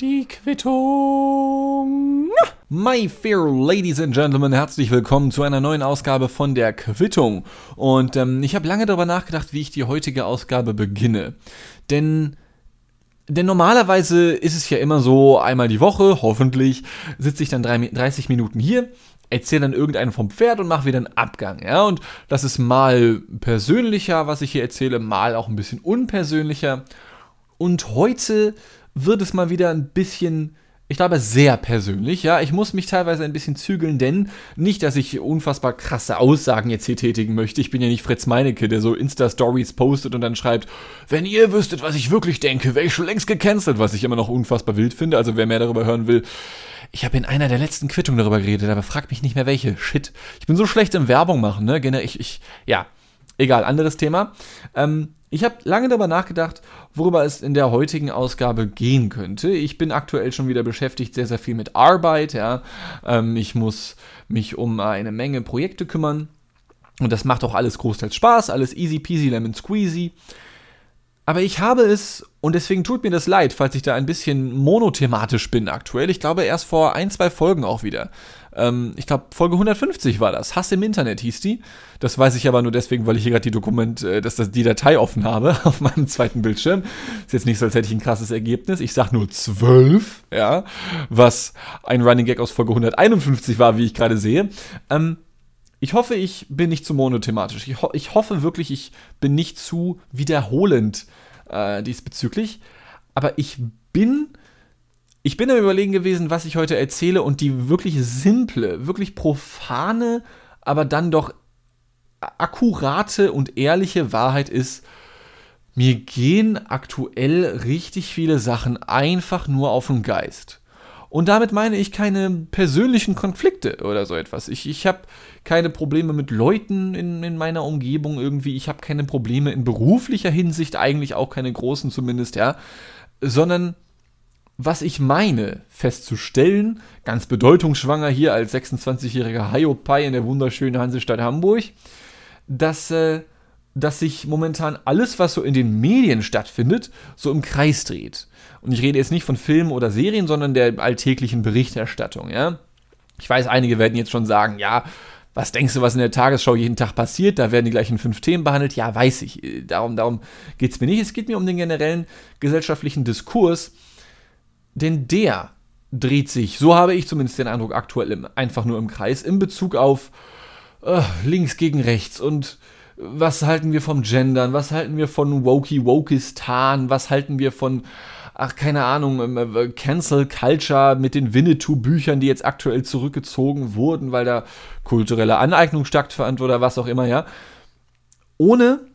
Die Quittung. My fair ladies and gentlemen, herzlich willkommen zu einer neuen Ausgabe von der Quittung. Und ähm, ich habe lange darüber nachgedacht, wie ich die heutige Ausgabe beginne. Denn denn normalerweise ist es ja immer so, einmal die Woche, hoffentlich, sitze ich dann 30 Minuten hier, erzähle dann irgendeinen vom Pferd und mache wieder einen Abgang. Ja? Und das ist mal persönlicher, was ich hier erzähle, mal auch ein bisschen unpersönlicher. Und heute wird es mal wieder ein bisschen, ich glaube, sehr persönlich. Ja, ich muss mich teilweise ein bisschen zügeln, denn nicht, dass ich unfassbar krasse Aussagen jetzt hier tätigen möchte. Ich bin ja nicht Fritz Meinecke, der so Insta-Stories postet und dann schreibt, wenn ihr wüsstet, was ich wirklich denke, wäre ich schon längst gecancelt, was ich immer noch unfassbar wild finde. Also wer mehr darüber hören will, ich habe in einer der letzten Quittungen darüber geredet, aber fragt mich nicht mehr welche. Shit. Ich bin so schlecht im Werbung machen, ne? Ich, ich, ja. Egal, anderes Thema. Ähm, ich habe lange darüber nachgedacht, worüber es in der heutigen Ausgabe gehen könnte. Ich bin aktuell schon wieder beschäftigt, sehr, sehr viel mit Arbeit. Ja. Ähm, ich muss mich um eine Menge Projekte kümmern. Und das macht auch alles großteils Spaß, alles easy peasy lemon squeezy. Aber ich habe es, und deswegen tut mir das leid, falls ich da ein bisschen monothematisch bin aktuell. Ich glaube erst vor ein, zwei Folgen auch wieder. Ähm, ich glaube, Folge 150 war das. Hass im Internet hieß die. Das weiß ich aber nur deswegen, weil ich hier gerade die Dokument, äh, dass das die Datei offen habe auf meinem zweiten Bildschirm. Ist jetzt nicht so, als hätte ich ein krasses Ergebnis. Ich sag nur 12, ja, was ein Running Gag aus Folge 151 war, wie ich gerade sehe. Ähm, ich hoffe, ich bin nicht zu monothematisch. Ich, ho ich hoffe wirklich, ich bin nicht zu wiederholend äh, diesbezüglich. Aber ich bin, ich bin am Überlegen gewesen, was ich heute erzähle und die wirklich simple, wirklich profane, aber dann doch akkurate und ehrliche Wahrheit ist, mir gehen aktuell richtig viele Sachen einfach nur auf den Geist. Und damit meine ich keine persönlichen Konflikte oder so etwas. Ich, ich habe keine Probleme mit Leuten in, in meiner Umgebung irgendwie. Ich habe keine Probleme in beruflicher Hinsicht, eigentlich auch keine großen zumindest, ja. Sondern was ich meine festzustellen, ganz bedeutungsschwanger hier als 26-jähriger Hiopai in der wunderschönen Hansestadt Hamburg, dass, äh, dass sich momentan alles, was so in den Medien stattfindet, so im Kreis dreht. Und ich rede jetzt nicht von Filmen oder Serien, sondern der alltäglichen Berichterstattung, ja. Ich weiß, einige werden jetzt schon sagen, ja, was denkst du, was in der Tagesschau jeden Tag passiert? Da werden die gleichen fünf Themen behandelt. Ja, weiß ich. Darum, darum geht es mir nicht. Es geht mir um den generellen gesellschaftlichen Diskurs, denn der dreht sich, so habe ich zumindest den Eindruck, aktuell im, einfach nur im Kreis, in Bezug auf äh, links gegen rechts und was halten wir vom Gendern, was halten wir von Wokey Wokistan, was halten wir von ach, keine Ahnung, ähm, äh, Cancel Culture mit den Winnetou-Büchern, die jetzt aktuell zurückgezogen wurden, weil da kulturelle Aneignung stattfand oder was auch immer, ja. Ohne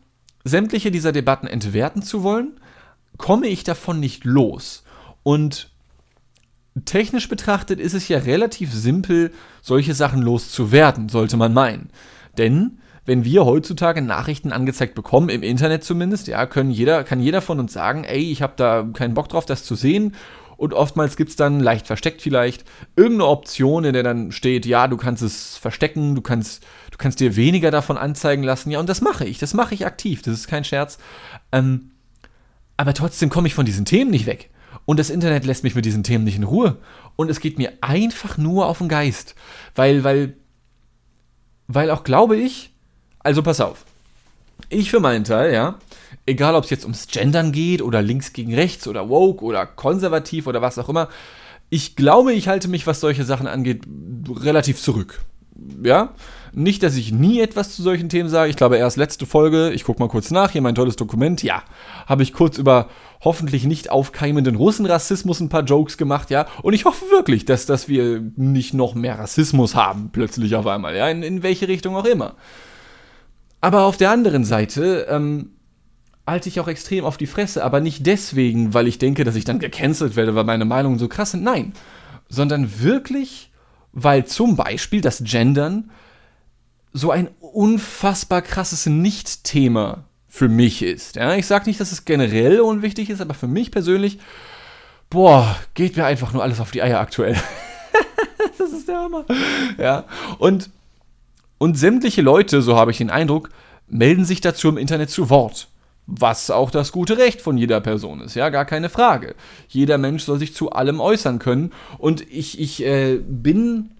sämtliche dieser Debatten entwerten zu wollen, komme ich davon nicht los. Und technisch betrachtet ist es ja relativ simpel, solche Sachen loszuwerden, sollte man meinen. Denn wenn wir heutzutage Nachrichten angezeigt bekommen, im Internet zumindest, ja, können jeder, kann jeder von uns sagen, ey, ich habe da keinen Bock drauf, das zu sehen. Und oftmals gibt es dann, leicht versteckt vielleicht, irgendeine Option, in der dann steht, ja, du kannst es verstecken, du kannst, du kannst dir weniger davon anzeigen lassen. Ja, und das mache ich, das mache ich aktiv, das ist kein Scherz. Ähm, aber trotzdem komme ich von diesen Themen nicht weg. Und das Internet lässt mich mit diesen Themen nicht in Ruhe. Und es geht mir einfach nur auf den Geist. Weil, weil, weil auch, glaube ich, also pass auf. Ich für meinen Teil, ja, egal ob es jetzt ums Gendern geht oder links gegen rechts oder woke oder konservativ oder was auch immer, ich glaube, ich halte mich, was solche Sachen angeht, relativ zurück. Ja, nicht, dass ich nie etwas zu solchen Themen sage. Ich glaube, erst letzte Folge, ich gucke mal kurz nach, hier mein tolles Dokument, ja, habe ich kurz über hoffentlich nicht aufkeimenden Russenrassismus ein paar Jokes gemacht, ja. Und ich hoffe wirklich, dass, dass wir nicht noch mehr Rassismus haben, plötzlich auf einmal, ja, in, in welche Richtung auch immer. Aber auf der anderen Seite ähm, halte ich auch extrem auf die Fresse, aber nicht deswegen, weil ich denke, dass ich dann gecancelt werde, weil meine Meinungen so krass sind. Nein, sondern wirklich, weil zum Beispiel das Gendern so ein unfassbar krasses Nicht-Thema für mich ist. Ja, ich sage nicht, dass es generell unwichtig ist, aber für mich persönlich, boah, geht mir einfach nur alles auf die Eier aktuell. das ist der Hammer. Ja, und und sämtliche Leute, so habe ich den Eindruck, melden sich dazu im Internet zu Wort. Was auch das gute Recht von jeder Person ist, ja, gar keine Frage. Jeder Mensch soll sich zu allem äußern können. Und ich, ich äh, bin.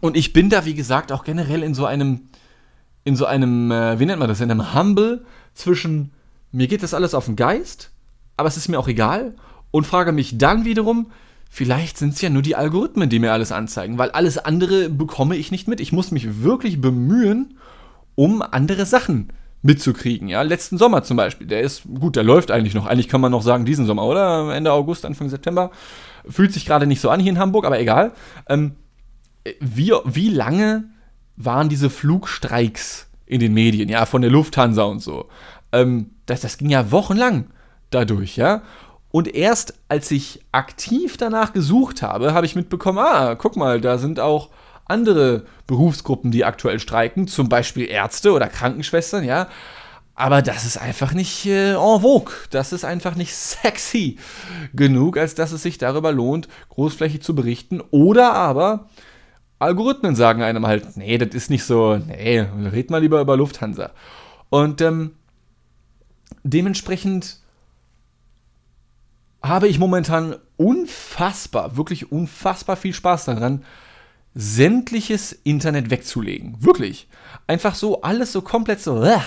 Und ich bin da, wie gesagt, auch generell in so einem. In so einem, äh, wie nennt man das, in einem Humble zwischen, mir geht das alles auf den Geist, aber es ist mir auch egal. Und frage mich dann wiederum, vielleicht sind es ja nur die Algorithmen, die mir alles anzeigen, weil alles andere bekomme ich nicht mit. Ich muss mich wirklich bemühen, um andere Sachen zu mitzukriegen. Ja, letzten Sommer zum Beispiel, der ist gut, der läuft eigentlich noch. Eigentlich kann man noch sagen diesen Sommer, oder Ende August, Anfang September. Fühlt sich gerade nicht so an hier in Hamburg, aber egal. Ähm, wie, wie lange waren diese Flugstreiks in den Medien? Ja, von der Lufthansa und so. Ähm, das, das ging ja wochenlang dadurch, ja. Und erst als ich aktiv danach gesucht habe, habe ich mitbekommen, ah, guck mal, da sind auch andere Berufsgruppen, die aktuell streiken, zum Beispiel Ärzte oder Krankenschwestern, ja. Aber das ist einfach nicht äh, en vogue. Das ist einfach nicht sexy genug, als dass es sich darüber lohnt, großflächig zu berichten. Oder aber Algorithmen sagen einem halt, nee, das ist nicht so, nee, red mal lieber über Lufthansa. Und ähm, dementsprechend habe ich momentan unfassbar, wirklich unfassbar viel Spaß daran, sämtliches Internet wegzulegen. Wirklich. Einfach so, alles so komplett so, äh,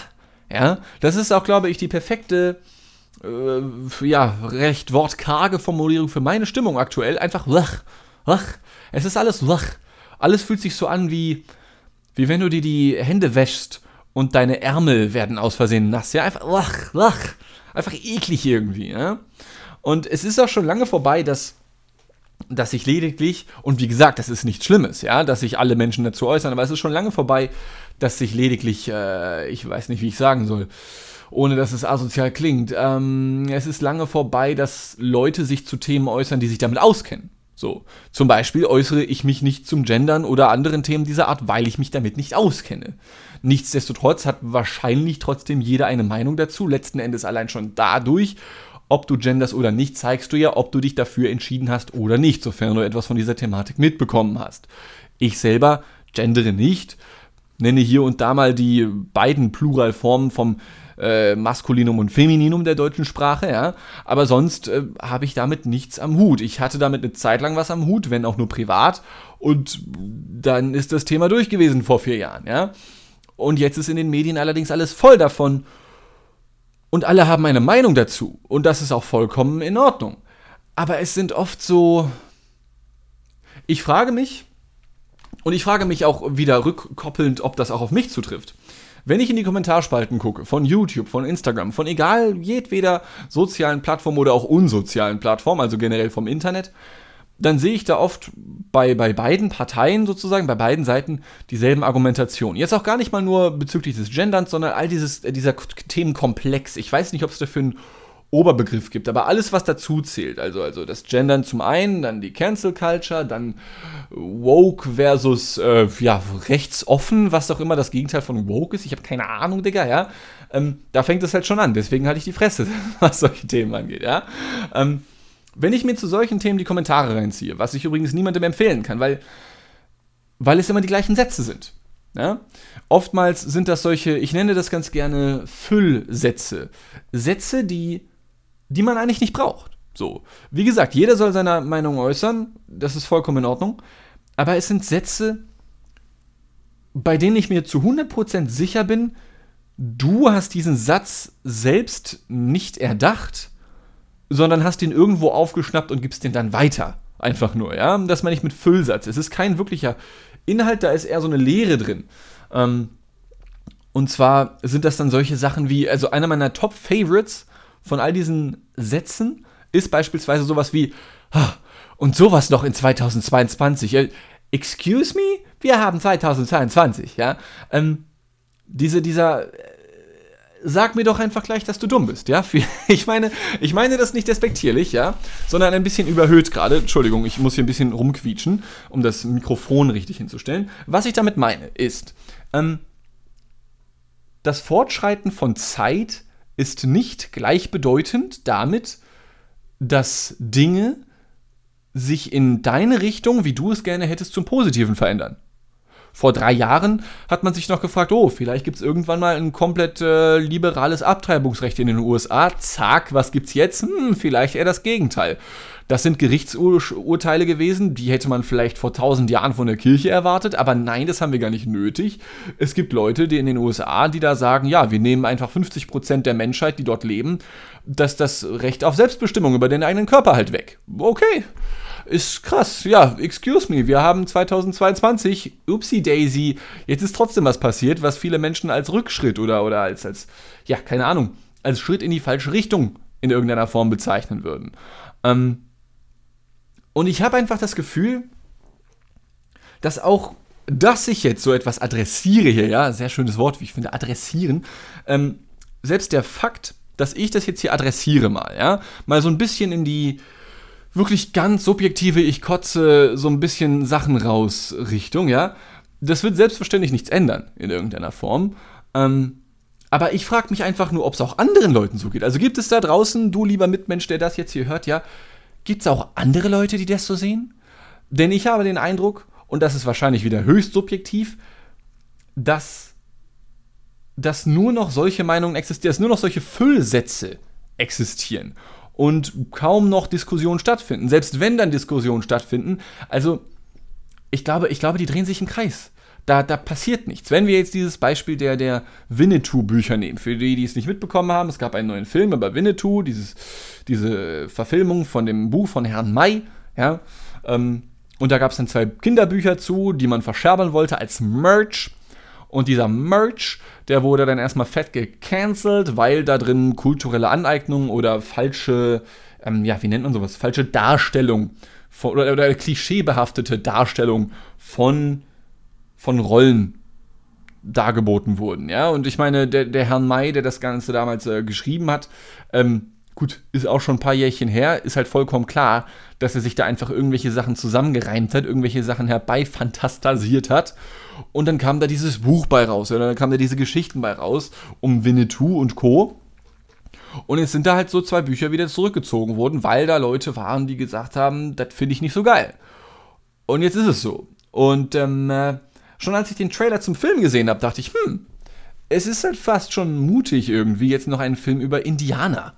ja. Das ist auch, glaube ich, die perfekte, äh, ja, recht wortkarge Formulierung für meine Stimmung aktuell. Einfach, wach, wach. Es ist alles wach. Alles fühlt sich so an wie, wie wenn du dir die Hände wäschst und deine Ärmel werden aus Versehen nass. Ja, einfach wach, wach. Einfach eklig irgendwie, ja. Und es ist auch schon lange vorbei, dass dass sich lediglich, und wie gesagt, das ist nichts Schlimmes, ja, dass sich alle Menschen dazu äußern, aber es ist schon lange vorbei, dass sich lediglich, äh, ich weiß nicht, wie ich sagen soll, ohne dass es asozial klingt, ähm, es ist lange vorbei, dass Leute sich zu Themen äußern, die sich damit auskennen. So, zum Beispiel äußere ich mich nicht zum Gendern oder anderen Themen dieser Art, weil ich mich damit nicht auskenne. Nichtsdestotrotz hat wahrscheinlich trotzdem jeder eine Meinung dazu, letzten Endes allein schon dadurch, ob du genders oder nicht, zeigst du ja, ob du dich dafür entschieden hast oder nicht, sofern du etwas von dieser Thematik mitbekommen hast. Ich selber gendere nicht, nenne hier und da mal die beiden Pluralformen vom äh, Maskulinum und Femininum der deutschen Sprache, ja. Aber sonst äh, habe ich damit nichts am Hut. Ich hatte damit eine Zeit lang was am Hut, wenn auch nur privat. Und dann ist das Thema durch gewesen vor vier Jahren, ja. Und jetzt ist in den Medien allerdings alles voll davon. Und alle haben eine Meinung dazu. Und das ist auch vollkommen in Ordnung. Aber es sind oft so. Ich frage mich, und ich frage mich auch wieder rückkoppelnd, ob das auch auf mich zutrifft. Wenn ich in die Kommentarspalten gucke, von YouTube, von Instagram, von egal jedweder sozialen Plattform oder auch unsozialen Plattform, also generell vom Internet, dann sehe ich da oft bei, bei beiden Parteien sozusagen, bei beiden Seiten dieselben Argumentationen. Jetzt auch gar nicht mal nur bezüglich des Genderns, sondern all dieses, äh, dieser Themenkomplex. Ich weiß nicht, ob es dafür einen Oberbegriff gibt, aber alles, was dazu zählt, also, also das Gendern zum einen, dann die Cancel Culture, dann Woke versus, äh, ja, rechtsoffen, was auch immer das Gegenteil von Woke ist. Ich habe keine Ahnung, Digga, ja. Ähm, da fängt es halt schon an. Deswegen hatte ich die Fresse, was solche Themen angeht, ja. Ähm, wenn ich mir zu solchen Themen die Kommentare reinziehe, was ich übrigens niemandem empfehlen kann, weil, weil es immer die gleichen Sätze sind. Ja? Oftmals sind das solche, ich nenne das ganz gerne Füllsätze. Sätze, die, die man eigentlich nicht braucht. So. Wie gesagt, jeder soll seine Meinung äußern, das ist vollkommen in Ordnung. Aber es sind Sätze, bei denen ich mir zu 100% sicher bin, du hast diesen Satz selbst nicht erdacht sondern hast ihn irgendwo aufgeschnappt und gibst den dann weiter. Einfach nur, ja. Das meine ich mit Füllsatz. Es ist kein wirklicher Inhalt, da ist eher so eine Lehre drin. Ähm, und zwar sind das dann solche Sachen wie, also einer meiner Top-Favorites von all diesen Sätzen ist beispielsweise sowas wie, und sowas noch in 2022. Excuse me? Wir haben 2022, ja. Ähm, diese, dieser sag mir doch einfach gleich, dass du dumm bist, ja? Ich meine, ich meine das nicht despektierlich, ja, sondern ein bisschen überhöht gerade. Entschuldigung, ich muss hier ein bisschen rumquietschen, um das Mikrofon richtig hinzustellen. Was ich damit meine, ist, ähm, das Fortschreiten von Zeit ist nicht gleichbedeutend damit, dass Dinge sich in deine Richtung, wie du es gerne hättest, zum Positiven verändern. Vor drei Jahren hat man sich noch gefragt, oh, vielleicht gibt es irgendwann mal ein komplett äh, liberales Abtreibungsrecht in den USA. Zack, was gibt's jetzt? Hm, vielleicht eher das Gegenteil. Das sind Gerichtsurteile gewesen, die hätte man vielleicht vor tausend Jahren von der Kirche erwartet, aber nein, das haben wir gar nicht nötig. Es gibt Leute, die in den USA, die da sagen, ja, wir nehmen einfach 50 Prozent der Menschheit, die dort leben, dass das Recht auf Selbstbestimmung über den eigenen Körper halt weg. Okay. Ist krass, ja, excuse me, wir haben 2022, upsie daisy, jetzt ist trotzdem was passiert, was viele Menschen als Rückschritt oder, oder als, als, ja, keine Ahnung, als Schritt in die falsche Richtung in irgendeiner Form bezeichnen würden. Ähm, und ich habe einfach das Gefühl, dass auch, dass ich jetzt so etwas adressiere hier, ja, sehr schönes Wort, wie ich finde, adressieren, ähm, selbst der Fakt, dass ich das jetzt hier adressiere mal, ja, mal so ein bisschen in die wirklich ganz subjektive, ich kotze so ein bisschen Sachen raus Richtung, ja, das wird selbstverständlich nichts ändern in irgendeiner Form. Ähm, aber ich frage mich einfach nur, ob es auch anderen Leuten so geht. Also gibt es da draußen, du lieber Mitmensch, der das jetzt hier hört, ja, Gibt es auch andere Leute, die das so sehen? Denn ich habe den Eindruck, und das ist wahrscheinlich wieder höchst subjektiv, dass, dass nur noch solche Meinungen existieren, dass nur noch solche Füllsätze existieren und kaum noch Diskussionen stattfinden. Selbst wenn dann Diskussionen stattfinden, also ich glaube, ich glaube, die drehen sich im Kreis. Da, da passiert nichts. Wenn wir jetzt dieses Beispiel der, der Winnetou-Bücher nehmen, für die, die es nicht mitbekommen haben, es gab einen neuen Film über Winnetou, dieses, diese Verfilmung von dem Buch von Herrn May, ja, ähm, und da gab es dann zwei Kinderbücher zu, die man verscherbern wollte als Merch. Und dieser Merch, der wurde dann erstmal fett gecancelt, weil da drin kulturelle Aneignung oder falsche, ähm, ja, wie nennt man sowas, falsche Darstellung von, oder, oder klischeebehaftete Darstellung von von Rollen dargeboten wurden. Ja, und ich meine, der, der Herrn May, der das Ganze damals äh, geschrieben hat, ähm, gut, ist auch schon ein paar Jährchen her, ist halt vollkommen klar, dass er sich da einfach irgendwelche Sachen zusammengereimt hat, irgendwelche Sachen herbeifantastasiert hat. Und dann kam da dieses Buch bei raus, oder dann kamen da diese Geschichten bei raus um Winnetou und Co. Und jetzt sind da halt so zwei Bücher wieder zurückgezogen worden, weil da Leute waren, die gesagt haben, das finde ich nicht so geil. Und jetzt ist es so. Und ähm, äh, schon als ich den Trailer zum Film gesehen habe, dachte ich, hm, es ist halt fast schon mutig irgendwie, jetzt noch einen Film über Indianer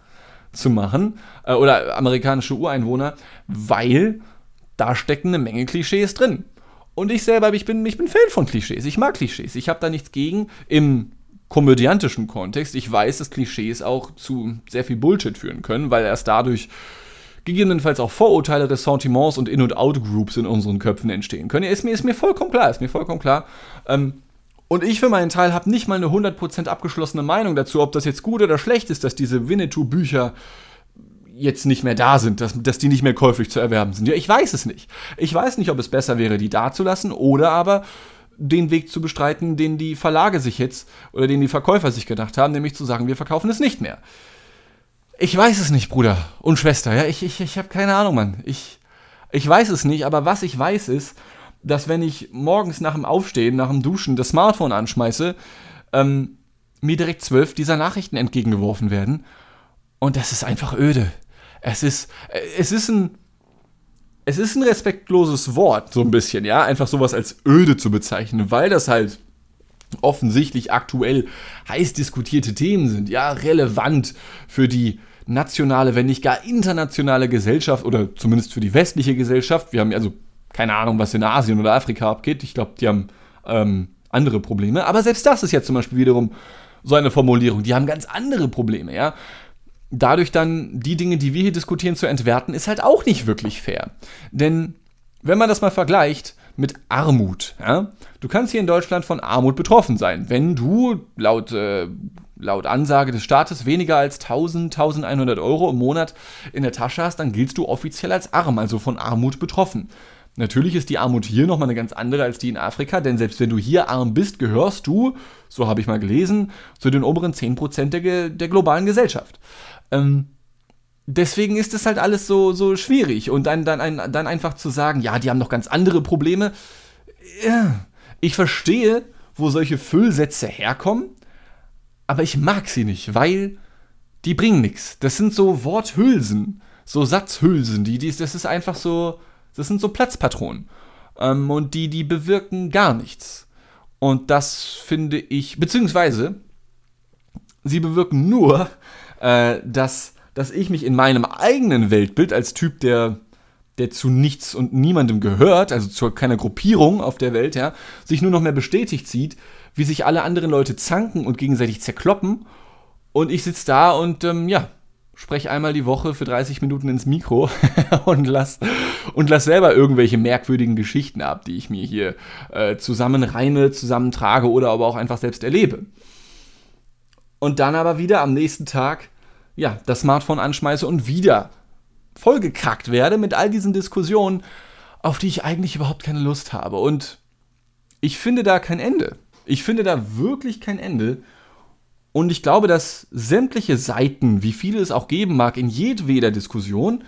zu machen äh, oder amerikanische Ureinwohner, weil da stecken eine Menge Klischees drin. Und ich selber, ich bin, ich bin Fan von Klischees. Ich mag Klischees. Ich habe da nichts gegen im komödiantischen Kontext. Ich weiß, dass Klischees auch zu sehr viel Bullshit führen können, weil erst dadurch gegebenenfalls auch Vorurteile, Ressentiments und In- und Out-Groups in unseren Köpfen entstehen können. Ist mir, ist mir vollkommen klar, ist mir vollkommen klar. Ähm, und ich für meinen Teil habe nicht mal eine 100% abgeschlossene Meinung dazu, ob das jetzt gut oder schlecht ist, dass diese Winnetou-Bücher jetzt nicht mehr da sind, dass, dass die nicht mehr käuflich zu erwerben sind. Ja, ich weiß es nicht. Ich weiß nicht, ob es besser wäre, die da zu lassen oder aber den Weg zu bestreiten, den die Verlage sich jetzt oder den die Verkäufer sich gedacht haben, nämlich zu sagen, wir verkaufen es nicht mehr. Ich weiß es nicht, Bruder und Schwester. Ja, ich, ich, ich habe keine Ahnung, Mann. Ich, ich weiß es nicht, aber was ich weiß ist, dass wenn ich morgens nach dem Aufstehen, nach dem Duschen das Smartphone anschmeiße, ähm, mir direkt zwölf dieser Nachrichten entgegengeworfen werden. Und das ist einfach öde. Es ist, es ist ein, es ist ein respektloses Wort, so ein bisschen, ja, einfach sowas als öde zu bezeichnen, weil das halt offensichtlich aktuell heiß diskutierte Themen sind, ja, relevant für die nationale, wenn nicht gar internationale Gesellschaft oder zumindest für die westliche Gesellschaft. Wir haben also keine Ahnung, was in Asien oder Afrika abgeht. Ich glaube, die haben ähm, andere Probleme. Aber selbst das ist ja zum Beispiel wiederum so eine Formulierung. Die haben ganz andere Probleme, ja. Dadurch dann die Dinge, die wir hier diskutieren, zu entwerten, ist halt auch nicht wirklich fair. Denn wenn man das mal vergleicht mit Armut, ja, du kannst hier in Deutschland von Armut betroffen sein, wenn du laut äh, laut Ansage des Staates weniger als 1000, 1100 Euro im Monat in der Tasche hast, dann giltst du offiziell als arm, also von Armut betroffen. Natürlich ist die Armut hier nochmal eine ganz andere als die in Afrika, denn selbst wenn du hier arm bist, gehörst du, so habe ich mal gelesen, zu den oberen 10% der, der globalen Gesellschaft. Ähm, deswegen ist es halt alles so, so schwierig. Und dann, dann, dann einfach zu sagen, ja, die haben noch ganz andere Probleme. Ich verstehe, wo solche Füllsätze herkommen, aber ich mag sie nicht, weil die bringen nichts. Das sind so Worthülsen, so Satzhülsen, die, die, das ist einfach so, das sind so Platzpatronen. Ähm, und die, die bewirken gar nichts. Und das finde ich, beziehungsweise, sie bewirken nur, äh, dass, dass ich mich in meinem eigenen Weltbild als Typ, der, der zu nichts und niemandem gehört, also zu keiner Gruppierung auf der Welt, ja, sich nur noch mehr bestätigt sieht, wie sich alle anderen Leute zanken und gegenseitig zerkloppen. Und ich sitze da und ähm, ja, spreche einmal die Woche für 30 Minuten ins Mikro und lass, und lass selber irgendwelche merkwürdigen Geschichten ab, die ich mir hier äh, zusammenreime, zusammentrage oder aber auch einfach selbst erlebe. Und dann aber wieder am nächsten Tag, ja, das Smartphone anschmeiße und wieder vollgekackt werde mit all diesen Diskussionen, auf die ich eigentlich überhaupt keine Lust habe. Und ich finde da kein Ende. Ich finde da wirklich kein Ende. Und ich glaube, dass sämtliche Seiten, wie viele es auch geben mag, in jedweder Diskussion,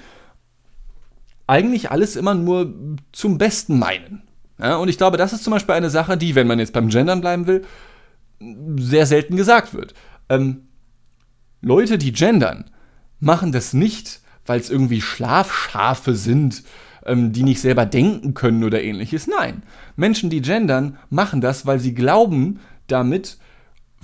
eigentlich alles immer nur zum Besten meinen. Ja, und ich glaube, das ist zum Beispiel eine Sache, die, wenn man jetzt beim Gendern bleiben will, sehr selten gesagt wird. Ähm, Leute, die gendern, machen das nicht, weil es irgendwie Schlafschafe sind, ähm, die nicht selber denken können oder ähnliches. Nein, Menschen, die gendern, machen das, weil sie glauben, damit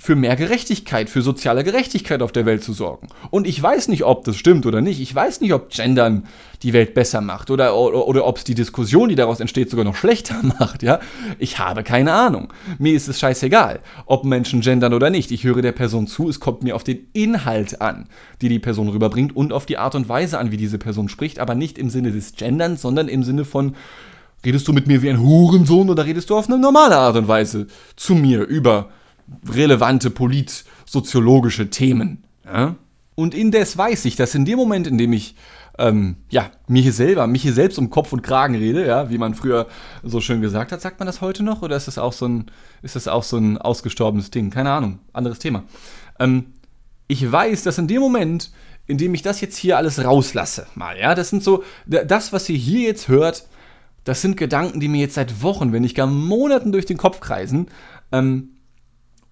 für mehr Gerechtigkeit, für soziale Gerechtigkeit auf der Welt zu sorgen. Und ich weiß nicht, ob das stimmt oder nicht. Ich weiß nicht, ob Gendern die Welt besser macht oder, oder, oder ob es die Diskussion, die daraus entsteht, sogar noch schlechter macht. Ja? Ich habe keine Ahnung. Mir ist es scheißegal, ob Menschen gendern oder nicht. Ich höre der Person zu. Es kommt mir auf den Inhalt an, die die Person rüberbringt und auf die Art und Weise an, wie diese Person spricht, aber nicht im Sinne des Genderns, sondern im Sinne von Redest du mit mir wie ein Hurensohn oder redest du auf eine normale Art und Weise zu mir über relevante politsoziologische Themen. Ja? Und indes weiß ich, dass in dem Moment, in dem ich ähm, ja, mir hier selber, mich hier selbst um Kopf und Kragen rede, ja, wie man früher so schön gesagt hat, sagt man das heute noch oder ist das auch so ein, ist das auch so ein ausgestorbenes Ding? Keine Ahnung, anderes Thema. Ähm, ich weiß, dass in dem Moment, in dem ich das jetzt hier alles rauslasse, mal, ja, das sind so, das, was ihr hier jetzt hört, das sind Gedanken, die mir jetzt seit Wochen, wenn nicht gar Monaten durch den Kopf kreisen. Ähm,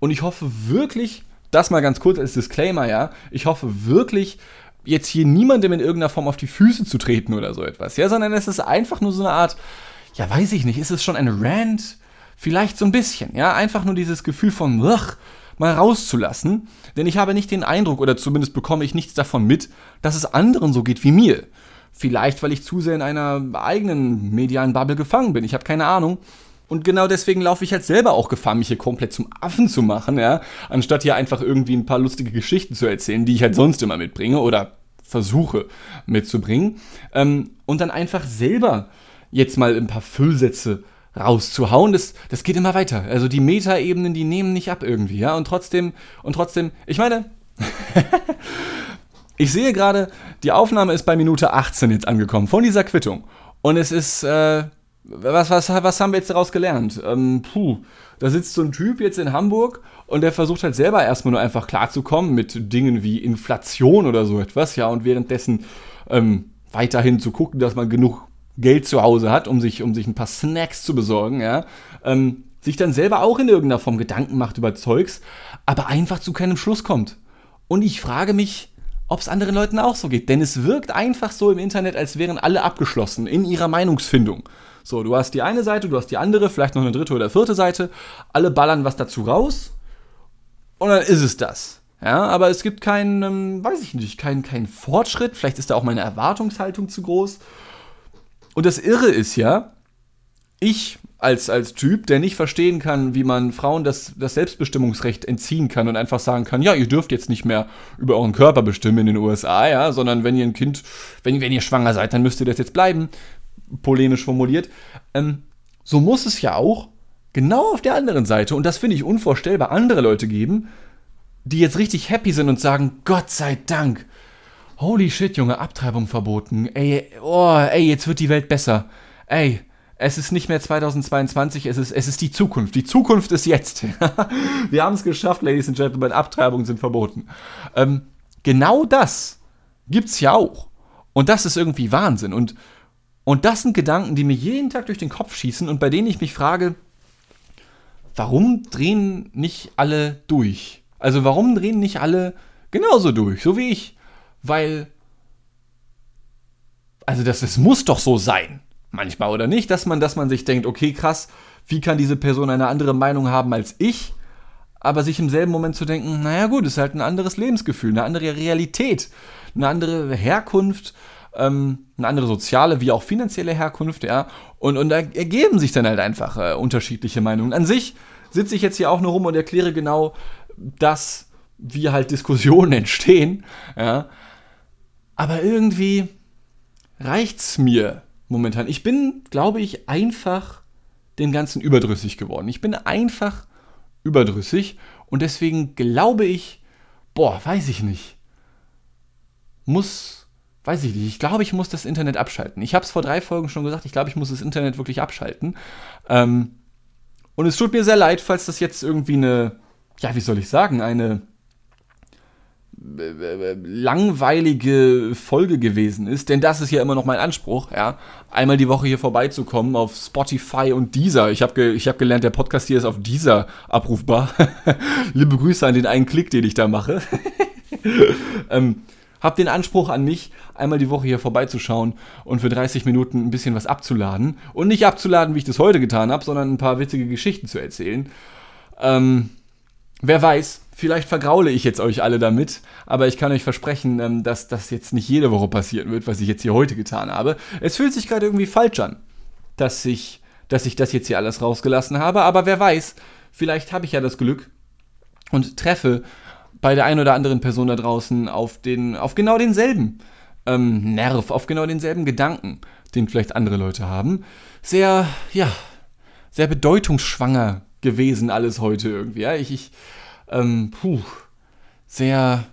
und ich hoffe wirklich, das mal ganz kurz als Disclaimer, ja, ich hoffe wirklich, jetzt hier niemandem in irgendeiner Form auf die Füße zu treten oder so etwas, ja, sondern es ist einfach nur so eine Art, ja, weiß ich nicht, ist es schon ein Rant? Vielleicht so ein bisschen, ja, einfach nur dieses Gefühl von, ugh, mal rauszulassen, denn ich habe nicht den Eindruck, oder zumindest bekomme ich nichts davon mit, dass es anderen so geht wie mir. Vielleicht, weil ich zu sehr in einer eigenen medialen Bubble gefangen bin, ich habe keine Ahnung. Und genau deswegen laufe ich halt selber auch Gefahr, mich hier komplett zum Affen zu machen, ja, anstatt hier einfach irgendwie ein paar lustige Geschichten zu erzählen, die ich halt sonst immer mitbringe oder versuche mitzubringen. Ähm, und dann einfach selber jetzt mal ein paar Füllsätze rauszuhauen, das, das geht immer weiter. Also die Metaebenen, die nehmen nicht ab irgendwie, ja. Und trotzdem, und trotzdem, ich meine, ich sehe gerade, die Aufnahme ist bei Minute 18 jetzt angekommen von dieser Quittung. Und es ist, äh, was, was, was haben wir jetzt daraus gelernt? Ähm, puh, da sitzt so ein Typ jetzt in Hamburg und der versucht halt selber erstmal nur einfach klarzukommen mit Dingen wie Inflation oder so etwas, ja, und währenddessen ähm, weiterhin zu gucken, dass man genug Geld zu Hause hat, um sich, um sich ein paar Snacks zu besorgen, ja, ähm, sich dann selber auch in irgendeiner Form Gedanken macht über Zeugs, aber einfach zu keinem Schluss kommt. Und ich frage mich, ob es anderen Leuten auch so geht, denn es wirkt einfach so im Internet, als wären alle abgeschlossen in ihrer Meinungsfindung. So, du hast die eine Seite, du hast die andere, vielleicht noch eine dritte oder vierte Seite. Alle ballern was dazu raus. Und dann ist es das. Ja, aber es gibt keinen, ähm, weiß ich nicht, keinen kein Fortschritt. Vielleicht ist da auch meine Erwartungshaltung zu groß. Und das Irre ist ja, ich als, als Typ, der nicht verstehen kann, wie man Frauen das, das Selbstbestimmungsrecht entziehen kann und einfach sagen kann, ja, ihr dürft jetzt nicht mehr über euren Körper bestimmen in den USA, ja, sondern wenn ihr ein Kind, wenn, wenn ihr schwanger seid, dann müsst ihr das jetzt bleiben polemisch formuliert. Ähm, so muss es ja auch genau auf der anderen Seite, und das finde ich unvorstellbar, andere Leute geben, die jetzt richtig happy sind und sagen, Gott sei Dank, holy shit, Junge, Abtreibung verboten, ey, oh, ey, jetzt wird die Welt besser, ey, es ist nicht mehr 2022, es ist, es ist die Zukunft. Die Zukunft ist jetzt. Wir haben es geschafft, Ladies and Gentlemen, Abtreibungen sind verboten. Ähm, genau das gibt es ja auch. Und das ist irgendwie Wahnsinn. Und und das sind Gedanken, die mir jeden Tag durch den Kopf schießen und bei denen ich mich frage, warum drehen nicht alle durch? Also warum drehen nicht alle genauso durch, so wie ich? Weil, also das, das muss doch so sein. Manchmal oder nicht, dass man, dass man sich denkt, okay, krass, wie kann diese Person eine andere Meinung haben als ich? Aber sich im selben Moment zu denken, naja gut, ist halt ein anderes Lebensgefühl, eine andere Realität, eine andere Herkunft, ähm, eine andere soziale wie auch finanzielle Herkunft, ja. Und, und da ergeben sich dann halt einfach äh, unterschiedliche Meinungen. An sich sitze ich jetzt hier auch nur rum und erkläre genau das, wie halt Diskussionen entstehen, ja. Aber irgendwie reicht's mir momentan. Ich bin, glaube ich, einfach dem Ganzen überdrüssig geworden. Ich bin einfach überdrüssig und deswegen glaube ich, boah, weiß ich nicht. Muss, weiß ich nicht. Ich glaube, ich muss das Internet abschalten. Ich habe es vor drei Folgen schon gesagt, ich glaube, ich muss das Internet wirklich abschalten. Ähm, und es tut mir sehr leid, falls das jetzt irgendwie eine, ja, wie soll ich sagen, eine langweilige Folge gewesen ist, denn das ist ja immer noch mein Anspruch, ja, einmal die Woche hier vorbeizukommen auf Spotify und Deezer. Ich habe ge hab gelernt, der Podcast hier ist auf Deezer abrufbar. Liebe Grüße an den einen Klick, den ich da mache. ähm, hab den Anspruch an mich, einmal die Woche hier vorbeizuschauen und für 30 Minuten ein bisschen was abzuladen. Und nicht abzuladen, wie ich das heute getan habe, sondern ein paar witzige Geschichten zu erzählen. Ähm, wer weiß, Vielleicht vergraule ich jetzt euch alle damit, aber ich kann euch versprechen, ähm, dass das jetzt nicht jede Woche passieren wird, was ich jetzt hier heute getan habe. Es fühlt sich gerade irgendwie falsch an, dass ich, dass ich das jetzt hier alles rausgelassen habe, aber wer weiß, vielleicht habe ich ja das Glück und treffe bei der einen oder anderen Person da draußen auf, den, auf genau denselben ähm, Nerv, auf genau denselben Gedanken, den vielleicht andere Leute haben. Sehr, ja, sehr bedeutungsschwanger gewesen alles heute irgendwie. Ja, ich, ich ähm, puh, sehr,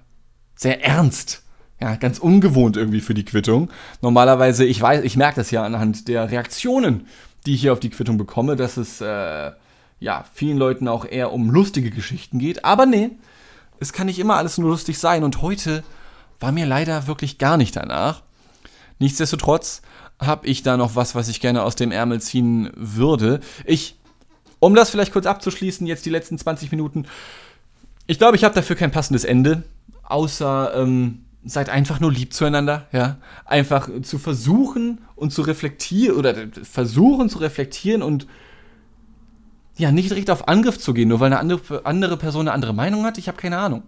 sehr ernst. Ja, ganz ungewohnt irgendwie für die Quittung. Normalerweise, ich weiß, ich merke das ja anhand der Reaktionen, die ich hier auf die Quittung bekomme, dass es äh, ja vielen Leuten auch eher um lustige Geschichten geht. Aber nee, es kann nicht immer alles nur lustig sein. Und heute war mir leider wirklich gar nicht danach. Nichtsdestotrotz habe ich da noch was, was ich gerne aus dem Ärmel ziehen würde. Ich, um das vielleicht kurz abzuschließen, jetzt die letzten 20 Minuten, ich glaube, ich habe dafür kein passendes Ende, außer ähm, seid einfach nur lieb zueinander, ja. Einfach zu versuchen und zu reflektieren oder versuchen zu reflektieren und ja, nicht direkt auf Angriff zu gehen, nur weil eine andere, andere Person eine andere Meinung hat. Ich habe keine Ahnung.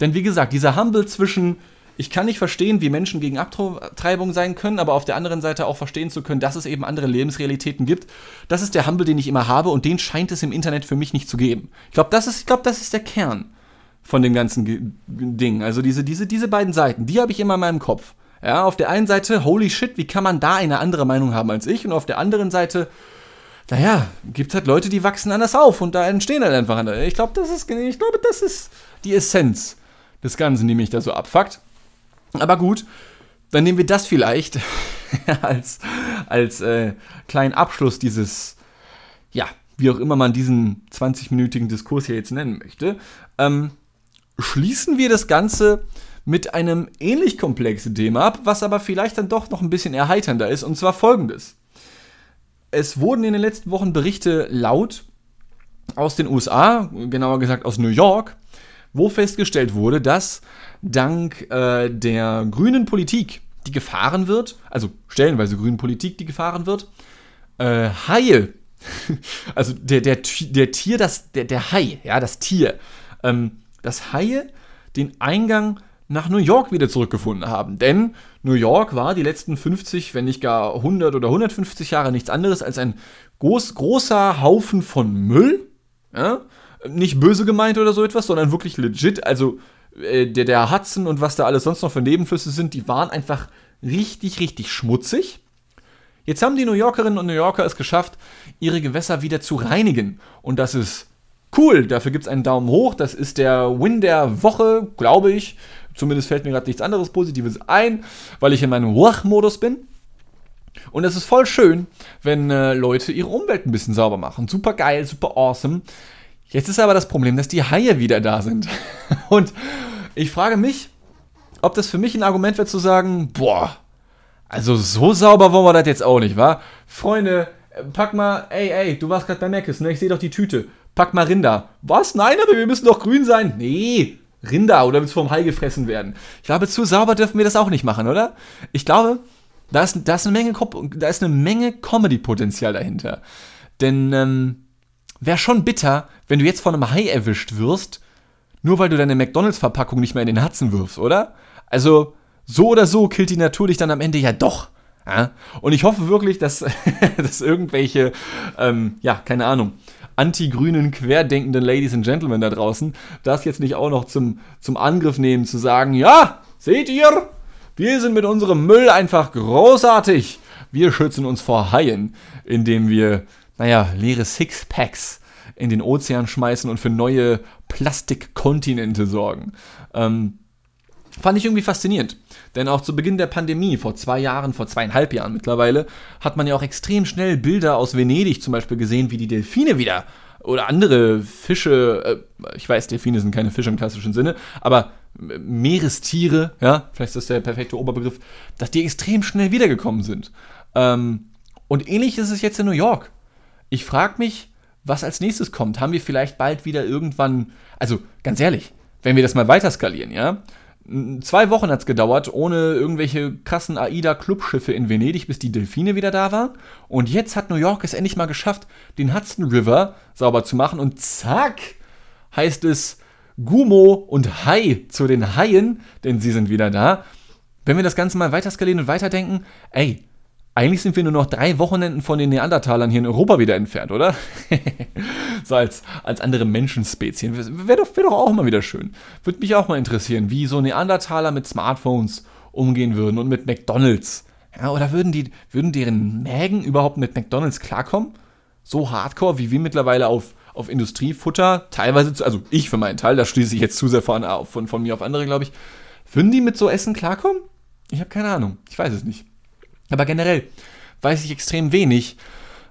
Denn wie gesagt, dieser Humble zwischen ich kann nicht verstehen, wie Menschen gegen Abtreibung sein können, aber auf der anderen Seite auch verstehen zu können, dass es eben andere Lebensrealitäten gibt. Das ist der Humble, den ich immer habe und den scheint es im Internet für mich nicht zu geben. Ich glaube, das, ist, glaub, das ist der Kern von dem ganzen Ding. Also diese, diese, diese beiden Seiten, die habe ich immer in meinem Kopf. Ja, auf der einen Seite, holy shit, wie kann man da eine andere Meinung haben als ich? Und auf der anderen Seite, naja, gibt halt Leute, die wachsen anders auf und da entstehen halt einfach andere. Ich glaube, das ist, ich glaube, das ist die Essenz des Ganzen, die mich da so abfuckt. Aber gut, dann nehmen wir das vielleicht als, als äh, kleinen Abschluss dieses, ja, wie auch immer man diesen 20-minütigen Diskurs hier jetzt nennen möchte. Ähm, schließen wir das Ganze mit einem ähnlich komplexen Thema ab, was aber vielleicht dann doch noch ein bisschen erheiternder ist, und zwar folgendes. Es wurden in den letzten Wochen Berichte laut aus den USA, genauer gesagt aus New York, wo festgestellt wurde, dass dank äh, der grünen Politik, die gefahren wird, also stellenweise grünen Politik, die gefahren wird, äh, Haie, also der, der, der Tier, das, der, der Hai, ja, das Tier, ähm, dass Haie den Eingang nach New York wieder zurückgefunden haben. Denn New York war die letzten 50, wenn nicht gar 100 oder 150 Jahre nichts anderes als ein groß, großer Haufen von Müll. Ja? Nicht böse gemeint oder so etwas, sondern wirklich legit. Also äh, der, der Hudson und was da alles sonst noch für Nebenflüsse sind, die waren einfach richtig, richtig schmutzig. Jetzt haben die New Yorkerinnen und New Yorker es geschafft, ihre Gewässer wieder zu reinigen. Und das ist cool. Dafür gibt es einen Daumen hoch. Das ist der Win der Woche, glaube ich. Zumindest fällt mir gerade nichts anderes Positives ein, weil ich in meinem Wach-Modus bin. Und es ist voll schön, wenn äh, Leute ihre Umwelt ein bisschen sauber machen. Super geil, super awesome. Jetzt ist aber das Problem, dass die Haie wieder da sind. Und ich frage mich, ob das für mich ein Argument wird zu sagen, boah, also so sauber wollen wir das jetzt auch nicht, wa? Freunde, pack mal, ey, ey, du warst gerade bei Meckes, ne? Ich sehe doch die Tüte. Pack mal Rinder. Was? Nein, aber wir müssen doch grün sein. Nee, Rinder oder willst vom Hai gefressen werden. Ich glaube, zu sauber dürfen wir das auch nicht machen, oder? Ich glaube, Da ist, da ist eine Menge, da ist eine Menge Comedy-Potenzial dahinter. Denn ähm, wäre schon bitter, wenn du jetzt von einem Hai erwischt wirst, nur weil du deine McDonalds-Verpackung nicht mehr in den Hudson wirfst, oder? Also, so oder so killt die Natur dich dann am Ende ja doch. Ja? Und ich hoffe wirklich, dass, dass irgendwelche, ähm, ja, keine Ahnung, anti-grünen, querdenkenden Ladies and Gentlemen da draußen das jetzt nicht auch noch zum, zum Angriff nehmen, zu sagen, ja, seht ihr, wir sind mit unserem Müll einfach großartig. Wir schützen uns vor Haien, indem wir, naja, leere Sixpacks in den Ozean schmeißen und für neue Plastikkontinente sorgen. Ähm, fand ich irgendwie faszinierend. Denn auch zu Beginn der Pandemie, vor zwei Jahren, vor zweieinhalb Jahren mittlerweile, hat man ja auch extrem schnell Bilder aus Venedig zum Beispiel gesehen, wie die Delfine wieder oder andere Fische, äh, ich weiß, Delfine sind keine Fische im klassischen Sinne, aber Meerestiere, ja, vielleicht ist das der perfekte Oberbegriff, dass die extrem schnell wiedergekommen sind. Ähm, und ähnlich ist es jetzt in New York. Ich frage mich, was als nächstes kommt. Haben wir vielleicht bald wieder irgendwann, also ganz ehrlich, wenn wir das mal weiter skalieren, ja, Zwei Wochen hat es gedauert, ohne irgendwelche krassen AIDA-Clubschiffe in Venedig, bis die Delfine wieder da waren. Und jetzt hat New York es endlich mal geschafft, den Hudson River sauber zu machen. Und zack, heißt es Gumo und Hai zu den Haien, denn sie sind wieder da. Wenn wir das Ganze mal weiter skalieren und weiterdenken, ey, eigentlich sind wir nur noch drei Wochenenden von den Neandertalern hier in Europa wieder entfernt, oder? so als, als andere Menschenspezien. Wäre doch, wär doch auch mal wieder schön. Würde mich auch mal interessieren, wie so Neandertaler mit Smartphones umgehen würden und mit McDonalds. Ja, oder würden, die, würden deren Mägen überhaupt mit McDonalds klarkommen? So hardcore, wie wir mittlerweile auf, auf Industriefutter, teilweise, also ich für meinen Teil, da schließe ich jetzt zu sehr von, von, von mir auf andere, glaube ich. Würden die mit so Essen klarkommen? Ich habe keine Ahnung. Ich weiß es nicht. Aber generell weiß ich extrem wenig,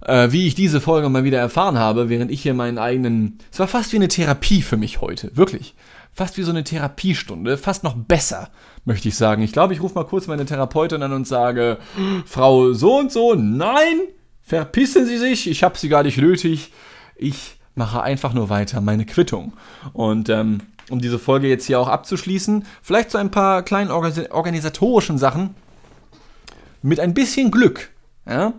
äh, wie ich diese Folge mal wieder erfahren habe, während ich hier meinen eigenen. Es war fast wie eine Therapie für mich heute, wirklich. Fast wie so eine Therapiestunde, fast noch besser, möchte ich sagen. Ich glaube, ich rufe mal kurz meine Therapeutin an und sage: Frau so und so, nein, verpissen Sie sich, ich habe Sie gar nicht nötig. Ich mache einfach nur weiter meine Quittung. Und ähm, um diese Folge jetzt hier auch abzuschließen, vielleicht so ein paar kleinen organisatorischen Sachen mit ein bisschen Glück, ja,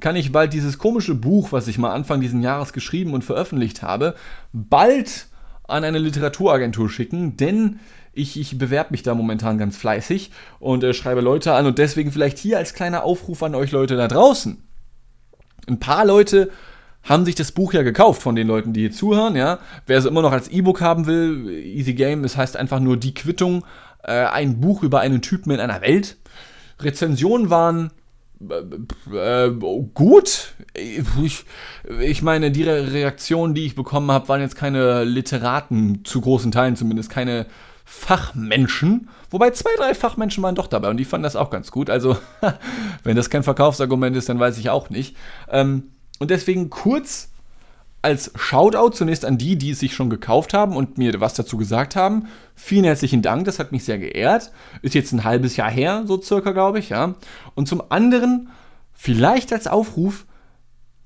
kann ich bald dieses komische Buch, was ich mal Anfang dieses Jahres geschrieben und veröffentlicht habe, bald an eine Literaturagentur schicken, denn ich, ich bewerbe mich da momentan ganz fleißig und äh, schreibe Leute an und deswegen vielleicht hier als kleiner Aufruf an euch Leute da draußen. Ein paar Leute haben sich das Buch ja gekauft von den Leuten, die hier zuhören, ja. Wer es immer noch als E-Book haben will, Easy Game, es heißt einfach nur die Quittung, äh, ein Buch über einen Typen in einer Welt. Rezensionen waren äh, äh, gut. Ich, ich meine, die Reaktionen, die ich bekommen habe, waren jetzt keine Literaten, zu großen Teilen zumindest, keine Fachmenschen. Wobei zwei, drei Fachmenschen waren doch dabei und die fanden das auch ganz gut. Also, wenn das kein Verkaufsargument ist, dann weiß ich auch nicht. Ähm, und deswegen kurz als Shoutout zunächst an die, die es sich schon gekauft haben und mir was dazu gesagt haben. Vielen herzlichen Dank, das hat mich sehr geehrt. Ist jetzt ein halbes Jahr her, so circa, glaube ich, ja. Und zum anderen, vielleicht als Aufruf,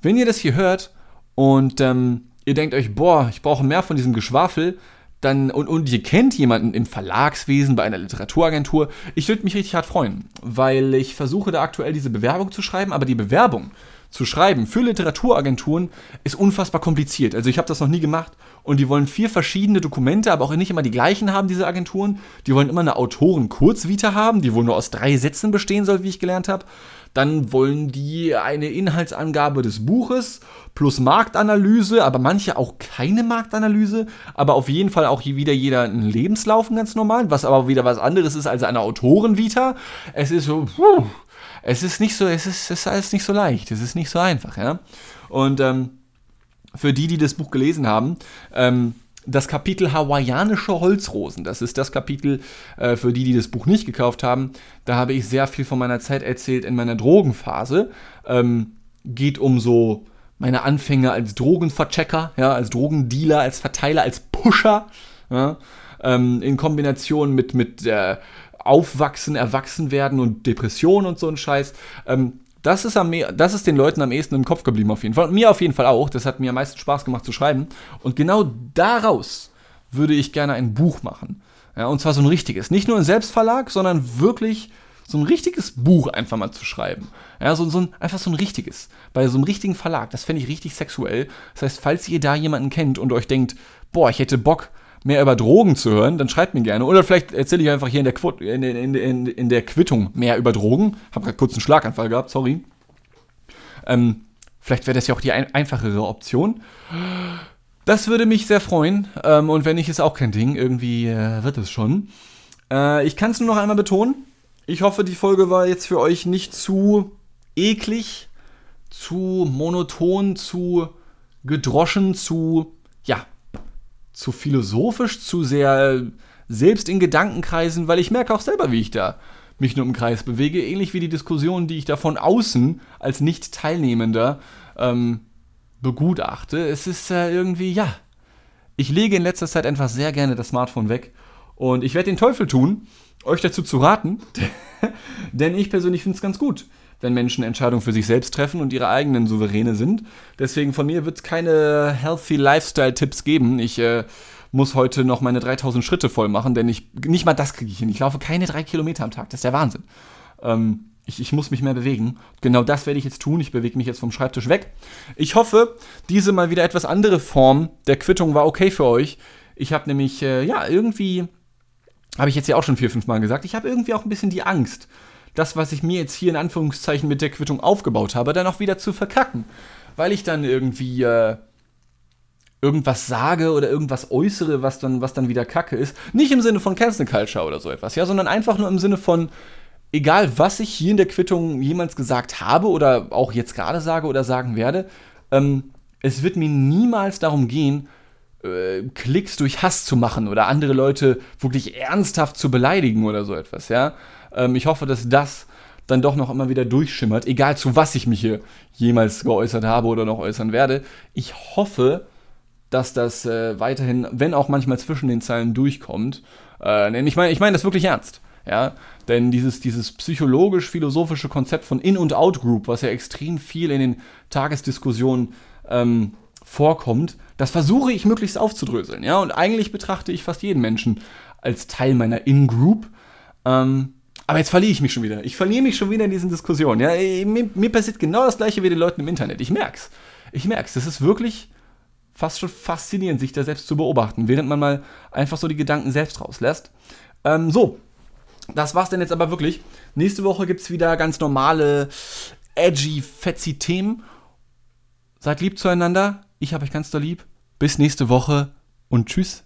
wenn ihr das hier hört und ähm, ihr denkt euch, boah, ich brauche mehr von diesem Geschwafel, dann, und, und ihr kennt jemanden im Verlagswesen, bei einer Literaturagentur, ich würde mich richtig hart freuen, weil ich versuche da aktuell diese Bewerbung zu schreiben, aber die Bewerbung zu schreiben für Literaturagenturen ist unfassbar kompliziert. Also ich habe das noch nie gemacht und die wollen vier verschiedene Dokumente, aber auch nicht immer die gleichen haben, diese Agenturen. Die wollen immer eine Autoren-Kurzvita haben, die wohl nur aus drei Sätzen bestehen soll, wie ich gelernt habe. Dann wollen die eine Inhaltsangabe des Buches plus Marktanalyse, aber manche auch keine Marktanalyse, aber auf jeden Fall auch wieder jeder einen Lebenslauf ganz normal, was aber wieder was anderes ist als eine Autorenvita. Es ist so, puh, es ist nicht so, es ist, es ist nicht so leicht, es ist nicht so einfach, ja. Und ähm, für die, die das Buch gelesen haben, ähm, das Kapitel Hawaiianische Holzrosen, das ist das Kapitel äh, für die, die das Buch nicht gekauft haben. Da habe ich sehr viel von meiner Zeit erzählt in meiner Drogenphase. Ähm, geht um so meine Anfänge als Drogenverchecker, ja, als Drogendealer, als Verteiler, als Pusher, ja, ähm, in Kombination mit, mit äh, Aufwachsen, Erwachsenwerden und Depressionen und so ein Scheiß. Ähm, das ist, am, das ist den Leuten am ehesten im Kopf geblieben, auf jeden Fall. Und mir auf jeden Fall auch. Das hat mir am meisten Spaß gemacht zu schreiben. Und genau daraus würde ich gerne ein Buch machen. Ja, und zwar so ein richtiges. Nicht nur ein Selbstverlag, sondern wirklich so ein richtiges Buch einfach mal zu schreiben. Ja, so, so ein, einfach so ein richtiges. Bei so einem richtigen Verlag. Das fände ich richtig sexuell. Das heißt, falls ihr da jemanden kennt und euch denkt, boah, ich hätte Bock, mehr über Drogen zu hören, dann schreibt mir gerne. Oder vielleicht erzähle ich einfach hier in der, Qu in, in, in, in der Quittung mehr über Drogen. Hab gerade kurz einen Schlaganfall gehabt, sorry. Ähm, vielleicht wäre das ja auch die ein einfachere Option. Das würde mich sehr freuen. Ähm, und wenn nicht, ist auch kein Ding. Irgendwie äh, wird es schon. Äh, ich kann es nur noch einmal betonen. Ich hoffe, die Folge war jetzt für euch nicht zu eklig, zu monoton, zu gedroschen, zu, ja, zu philosophisch, zu sehr selbst in Gedankenkreisen, weil ich merke auch selber, wie ich da mich nur im Kreis bewege, ähnlich wie die Diskussion, die ich da von außen als Nicht-Teilnehmender ähm, begutachte. Es ist äh, irgendwie, ja, ich lege in letzter Zeit einfach sehr gerne das Smartphone weg und ich werde den Teufel tun, euch dazu zu raten, denn ich persönlich finde es ganz gut, wenn Menschen Entscheidungen für sich selbst treffen und ihre eigenen Souveräne sind. Deswegen von mir wird es keine Healthy Lifestyle-Tipps geben. Ich äh, muss heute noch meine 3000 Schritte voll machen, denn ich, nicht mal das kriege ich hin. Ich laufe keine drei Kilometer am Tag. Das ist der Wahnsinn. Ähm, ich, ich, muss mich mehr bewegen. Genau das werde ich jetzt tun. Ich bewege mich jetzt vom Schreibtisch weg. Ich hoffe, diese mal wieder etwas andere Form der Quittung war okay für euch. Ich habe nämlich, äh, ja, irgendwie, habe ich jetzt ja auch schon vier, fünf Mal gesagt, ich habe irgendwie auch ein bisschen die Angst, das, was ich mir jetzt hier in Anführungszeichen mit der Quittung aufgebaut habe, dann auch wieder zu verkacken. Weil ich dann irgendwie äh, irgendwas sage oder irgendwas äußere, was dann, was dann wieder Kacke ist. Nicht im Sinne von Cancel Culture oder so etwas, ja, sondern einfach nur im Sinne von, egal was ich hier in der Quittung jemals gesagt habe oder auch jetzt gerade sage oder sagen werde, ähm, es wird mir niemals darum gehen, äh, Klicks durch Hass zu machen oder andere Leute wirklich ernsthaft zu beleidigen oder so etwas, ja. Ähm, ich hoffe, dass das dann doch noch immer wieder durchschimmert, egal zu was ich mich hier jemals geäußert habe oder noch äußern werde. Ich hoffe, dass das äh, weiterhin, wenn auch manchmal zwischen den Zeilen durchkommt. Äh, ich meine ich mein das wirklich ernst. Ja, denn dieses, dieses psychologisch-philosophische Konzept von In- und Out-Group, was ja extrem viel in den Tagesdiskussionen ähm, vorkommt, das versuche ich möglichst aufzudröseln. Ja, und eigentlich betrachte ich fast jeden Menschen als Teil meiner In-Group. Ähm, aber jetzt verliere ich mich schon wieder. Ich verliere mich schon wieder in diesen Diskussionen. Ja, mir, mir passiert genau das gleiche wie den Leuten im Internet. Ich merk's. Ich merk's. Das ist wirklich fast schon faszinierend, sich da selbst zu beobachten, während man mal einfach so die Gedanken selbst rauslässt. Ähm, so, das war's denn jetzt aber wirklich. Nächste Woche gibt's wieder ganz normale, edgy, fetzy Themen. Seid lieb zueinander. Ich habe euch ganz doll lieb. Bis nächste Woche und tschüss.